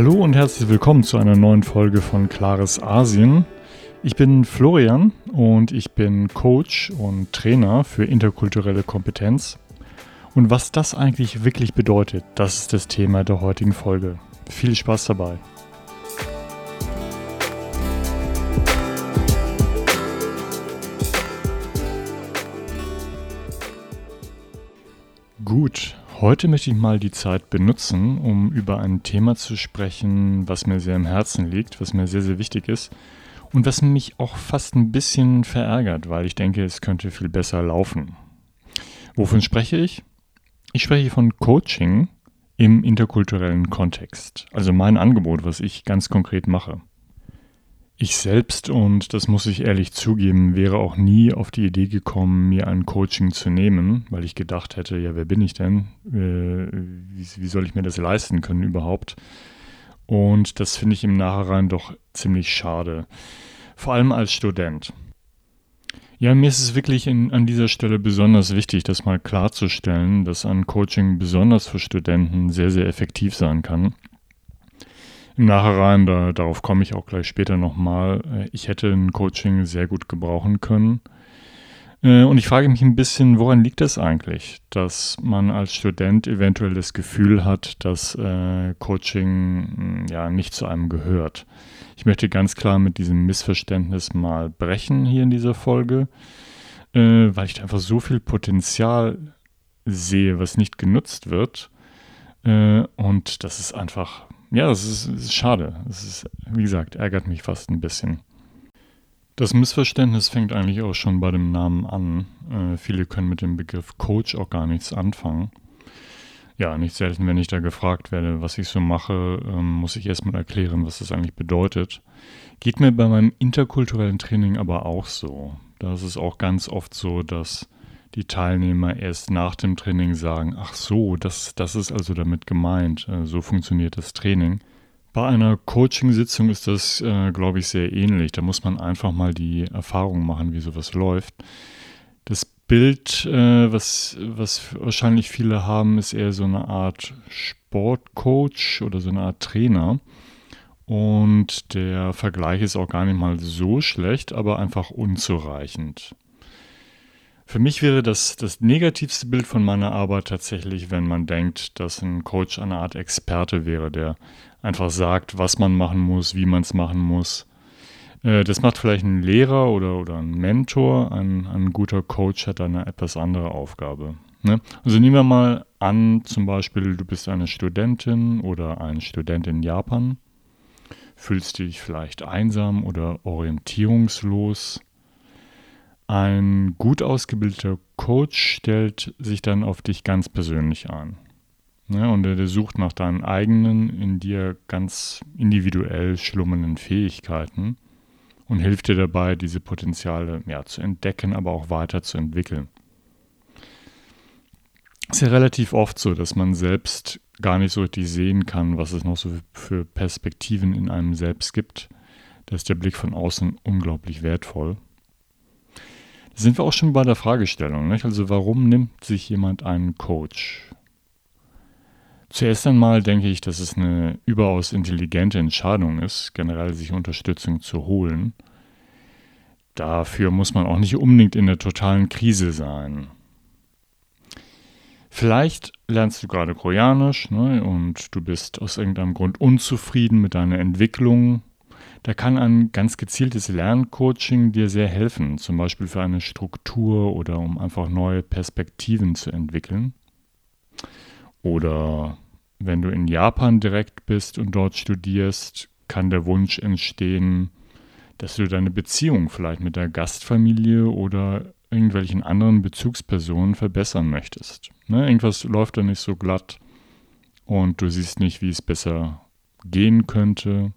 Hallo und herzlich willkommen zu einer neuen Folge von Klares Asien. Ich bin Florian und ich bin Coach und Trainer für interkulturelle Kompetenz. Und was das eigentlich wirklich bedeutet, das ist das Thema der heutigen Folge. Viel Spaß dabei. Gut, heute möchte ich mal die Zeit benutzen, um über ein Thema zu sprechen, was mir sehr im Herzen liegt, was mir sehr, sehr wichtig ist und was mich auch fast ein bisschen verärgert, weil ich denke, es könnte viel besser laufen. Wovon spreche ich? Ich spreche von Coaching im interkulturellen Kontext. Also mein Angebot, was ich ganz konkret mache. Ich selbst, und das muss ich ehrlich zugeben, wäre auch nie auf die Idee gekommen, mir ein Coaching zu nehmen, weil ich gedacht hätte, ja, wer bin ich denn? Äh, wie, wie soll ich mir das leisten können überhaupt? Und das finde ich im Nachhinein doch ziemlich schade. Vor allem als Student. Ja, mir ist es wirklich in, an dieser Stelle besonders wichtig, das mal klarzustellen, dass ein Coaching besonders für Studenten sehr, sehr effektiv sein kann. Im Nachhinein, da, darauf komme ich auch gleich später nochmal, äh, ich hätte ein Coaching sehr gut gebrauchen können. Äh, und ich frage mich ein bisschen, woran liegt das eigentlich, dass man als Student eventuell das Gefühl hat, dass äh, Coaching hm, ja nicht zu einem gehört. Ich möchte ganz klar mit diesem Missverständnis mal brechen hier in dieser Folge, äh, weil ich einfach so viel Potenzial sehe, was nicht genutzt wird. Äh, und das ist einfach, ja, das ist, das ist schade. Das ist, wie gesagt, ärgert mich fast ein bisschen. Das Missverständnis fängt eigentlich auch schon bei dem Namen an. Äh, viele können mit dem Begriff Coach auch gar nichts anfangen. Ja, nicht selten, wenn ich da gefragt werde, was ich so mache, ähm, muss ich erstmal erklären, was das eigentlich bedeutet. Geht mir bei meinem interkulturellen Training aber auch so. Da ist es auch ganz oft so, dass die Teilnehmer erst nach dem Training sagen, ach so, das, das ist also damit gemeint, äh, so funktioniert das Training. Bei einer Coaching-Sitzung ist das, äh, glaube ich, sehr ähnlich. Da muss man einfach mal die Erfahrung machen, wie sowas läuft. Das Bild, äh, was, was wahrscheinlich viele haben, ist eher so eine Art Sportcoach oder so eine Art Trainer. Und der Vergleich ist auch gar nicht mal so schlecht, aber einfach unzureichend. Für mich wäre das das negativste Bild von meiner Arbeit tatsächlich, wenn man denkt, dass ein Coach eine Art Experte wäre, der einfach sagt, was man machen muss, wie man es machen muss. Äh, das macht vielleicht ein Lehrer oder, oder ein Mentor. Ein, ein guter Coach hat eine etwas andere Aufgabe. Ne? Also nehmen wir mal an, zum Beispiel, du bist eine Studentin oder ein Student in Japan, fühlst dich vielleicht einsam oder orientierungslos ein gut ausgebildeter Coach stellt sich dann auf dich ganz persönlich ein. Ja, und er sucht nach deinen eigenen, in dir ganz individuell schlummernden Fähigkeiten und hilft dir dabei, diese Potenziale ja, zu entdecken, aber auch weiterzuentwickeln. Es ist ja relativ oft so, dass man selbst gar nicht so richtig sehen kann, was es noch so für Perspektiven in einem selbst gibt. Da ist der Blick von außen unglaublich wertvoll sind wir auch schon bei der Fragestellung. Nicht? Also warum nimmt sich jemand einen Coach? Zuerst einmal denke ich, dass es eine überaus intelligente Entscheidung ist, generell sich Unterstützung zu holen. Dafür muss man auch nicht unbedingt in der totalen Krise sein. Vielleicht lernst du gerade Koreanisch ne, und du bist aus irgendeinem Grund unzufrieden mit deiner Entwicklung da kann ein ganz gezieltes Lerncoaching dir sehr helfen, zum Beispiel für eine Struktur oder um einfach neue Perspektiven zu entwickeln. Oder wenn du in Japan direkt bist und dort studierst, kann der Wunsch entstehen, dass du deine Beziehung vielleicht mit der Gastfamilie oder irgendwelchen anderen Bezugspersonen verbessern möchtest. Ne, irgendwas läuft da nicht so glatt und du siehst nicht, wie es besser gehen könnte.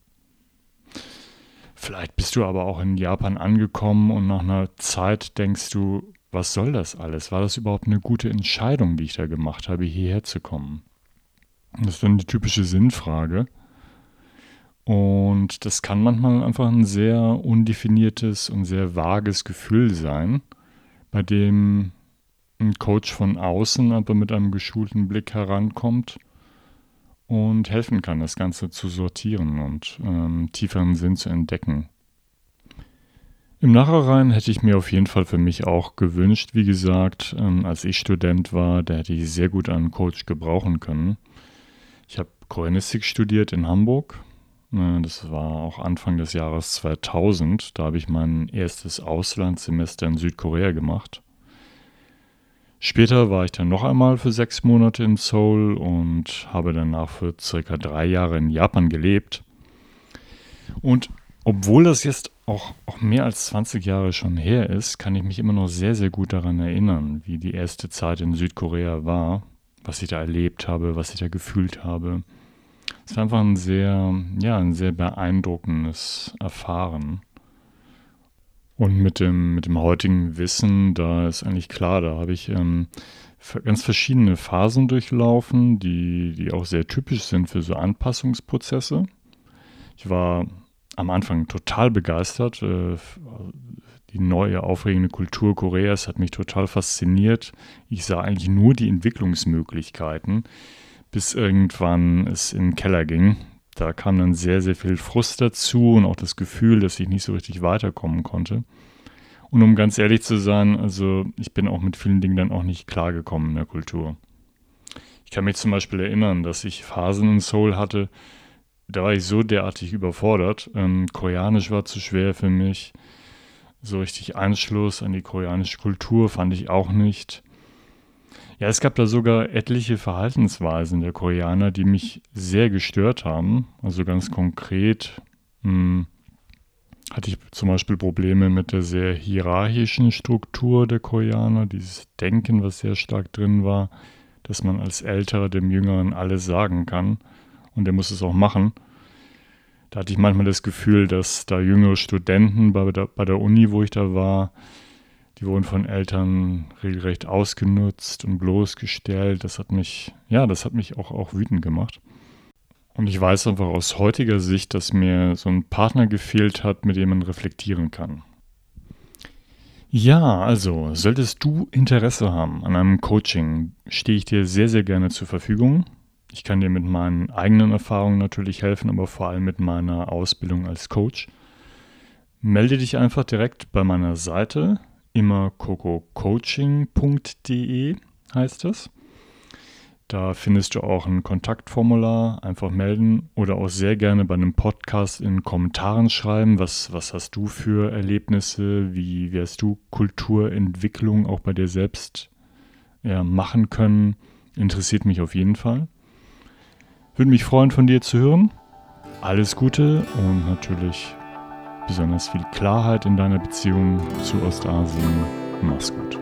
Vielleicht bist du aber auch in Japan angekommen und nach einer Zeit denkst du, was soll das alles? War das überhaupt eine gute Entscheidung, die ich da gemacht habe, hierher zu kommen? Das ist dann die typische Sinnfrage. Und das kann manchmal einfach ein sehr undefiniertes und sehr vages Gefühl sein, bei dem ein Coach von außen aber mit einem geschulten Blick herankommt und helfen kann, das Ganze zu sortieren und ähm, tieferen Sinn zu entdecken. Im Nachhinein hätte ich mir auf jeden Fall für mich auch gewünscht, wie gesagt, ähm, als ich Student war, da hätte ich sehr gut einen Coach gebrauchen können. Ich habe Koreanistik studiert in Hamburg. Äh, das war auch Anfang des Jahres 2000. Da habe ich mein erstes Auslandssemester in Südkorea gemacht. Später war ich dann noch einmal für sechs Monate in Seoul und habe danach für circa drei Jahre in Japan gelebt. Und obwohl das jetzt auch, auch mehr als 20 Jahre schon her ist, kann ich mich immer noch sehr, sehr gut daran erinnern, wie die erste Zeit in Südkorea war, was ich da erlebt habe, was ich da gefühlt habe. Es war einfach ein sehr, ja, ein sehr beeindruckendes Erfahren. Und mit dem, mit dem heutigen Wissen, da ist eigentlich klar, da habe ich ähm, ganz verschiedene Phasen durchlaufen, die, die auch sehr typisch sind für so Anpassungsprozesse. Ich war am Anfang total begeistert. Äh, die neue, aufregende Kultur Koreas hat mich total fasziniert. Ich sah eigentlich nur die Entwicklungsmöglichkeiten, bis irgendwann es in den Keller ging. Da kam dann sehr, sehr viel Frust dazu und auch das Gefühl, dass ich nicht so richtig weiterkommen konnte. Und um ganz ehrlich zu sein, also ich bin auch mit vielen Dingen dann auch nicht klargekommen in der Kultur. Ich kann mich zum Beispiel erinnern, dass ich Phasen in Seoul hatte, da war ich so derartig überfordert. Ähm, Koreanisch war zu schwer für mich. So richtig Anschluss an die koreanische Kultur fand ich auch nicht. Ja, es gab da sogar etliche Verhaltensweisen der Koreaner, die mich sehr gestört haben. Also ganz konkret mh, hm, hatte ich zum Beispiel Probleme mit der sehr hierarchischen Struktur der Koreaner, dieses Denken, was sehr stark drin war, dass man als Älterer dem Jüngeren alles sagen kann und der muss es auch machen. Da hatte ich manchmal das Gefühl, dass da jüngere Studenten bei der, bei der Uni, wo ich da war, die wurden von Eltern regelrecht ausgenutzt und bloßgestellt. Das hat mich, ja, das hat mich auch, auch wütend gemacht. Und ich weiß einfach aus heutiger Sicht, dass mir so ein Partner gefehlt hat, mit dem man reflektieren kann. Ja, also, solltest du Interesse haben an einem Coaching, stehe ich dir sehr, sehr gerne zur Verfügung. Ich kann dir mit meinen eigenen Erfahrungen natürlich helfen, aber vor allem mit meiner Ausbildung als Coach. Melde dich einfach direkt bei meiner Seite, immer cococoaching.de heißt es. Da findest du auch ein Kontaktformular, einfach melden oder auch sehr gerne bei einem Podcast in Kommentaren schreiben, was, was hast du für Erlebnisse, wie, wie du Kulturentwicklung auch bei dir selbst ja, machen können, interessiert mich auf jeden Fall. Würde mich freuen, von dir zu hören. Alles Gute und natürlich besonders viel Klarheit in deiner Beziehung zu Ostasien. Mach's gut.